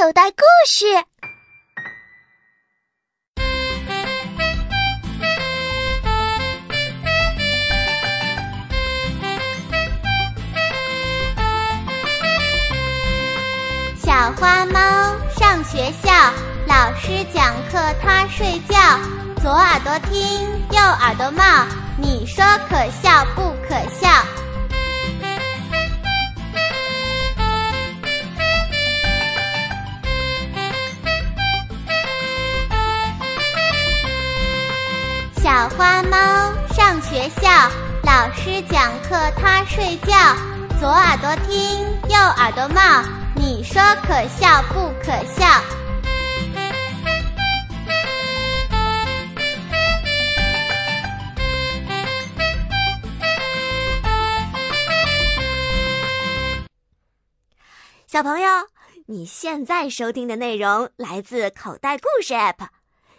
口袋故事。小花猫上学校，老师讲课它睡觉，左耳朵听，右耳朵冒，你说可笑不可花猫上学校，老师讲课它睡觉，左耳朵听，右耳朵冒，你说可笑不可笑？小朋友，你现在收听的内容来自口袋故事 App。